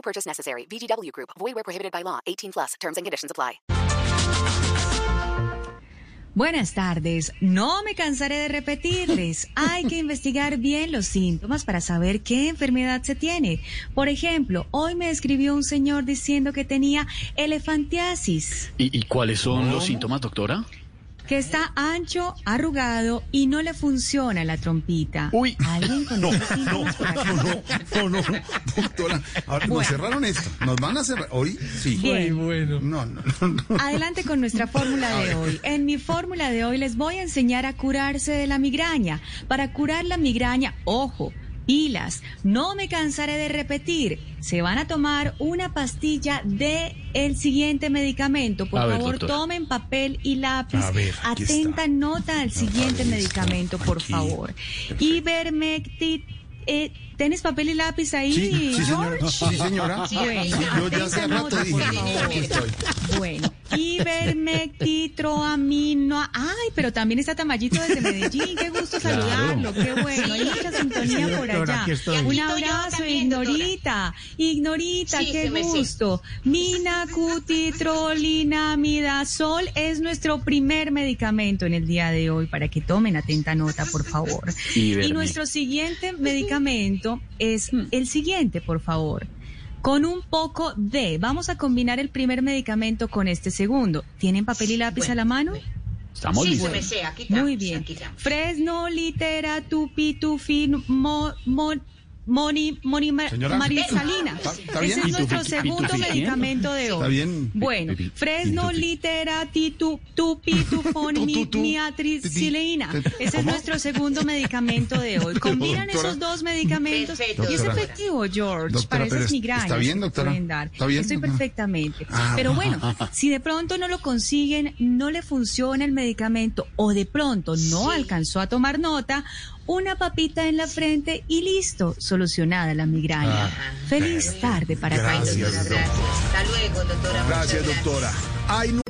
No purchase necessary. VGW Group. Void where prohibited by law. 18 plus. Terms and conditions apply. Buenas tardes. No me cansaré de repetirles. Hay que investigar bien los síntomas para saber qué enfermedad se tiene. Por ejemplo, hoy me escribió un señor diciendo que tenía elefantiasis, ¿Y, y cuáles son los síntomas, doctora? Que está ancho, arrugado y no le funciona la trompita. Uy. ¿Alguien con por acá? No, no, doctora. Ahora, nos cerraron esto. Nos van a cerrar. Hoy sí. Bien. No, no, no. no. Adelante con nuestra fórmula de hoy. En mi fórmula de hoy les voy a enseñar a curarse de la migraña. Para curar la migraña, ojo, pilas, no me cansaré de repetir. Se van a tomar una pastilla de el siguiente medicamento. Por A favor, tomen papel y lápiz. Ver, Atenta está. nota al siguiente medicamento, por Aquí. favor. Ivermectin. Eh, ¿Tienes papel y lápiz ahí, Sí, sí, señora. George? Sí, señora. Bueno, Yo ya hace rato nota, dije. Aquí estoy. Bueno, ivermectitroamino. Ay, pero también está Tamayito desde Medellín. Qué gusto Claro. saludarlo. Qué bueno. Hay mucha sintonía por allá. Un abrazo, Ignorita. Ignorita, Sí, qué gusto. Minacutitrolinamidazol es nuestro primer medicamento en el día de hoy para que tomen atenta nota, por favor. Y nuestro siguiente medicamento es el siguiente, por favor. Con un poco de, vamos a combinar el primer medicamento con este segundo. ¿Tienen papel y lápiz Bueno, a la mano? Estamos sí, listos. se me sé, aquí estamos, Muy bien. aquí. Fresno, litera, tupi, tufin, mo, mon- moni, moni, ma- Señora. marisalina. ¿Está-? Ese es nuestro Pitufi- segundo pitufi- medicamento de hoy. Está bien. Bueno, Fresno, pitufi. litera, titu, tupi, miatricileína. Ese es nuestro segundo medicamento de hoy. Combinan Doctora. esos dos medicamentos Perfecto, y es efectivo, George, Doctora, para esas es- migrañas. está bien, doctora. Está bien, Estoy doctora. perfectamente. Ah, Pero bueno, si de pronto no lo consiguen, no le funciona el medicamento o de pronto no Sí. alcanzó a tomar nota, una papita en la frente y listo, solucionada la migraña. Feliz tarde para Gracias, todos. Doctora, gracias. Hasta luego, doctora. Gracias, doctora. Ay, no.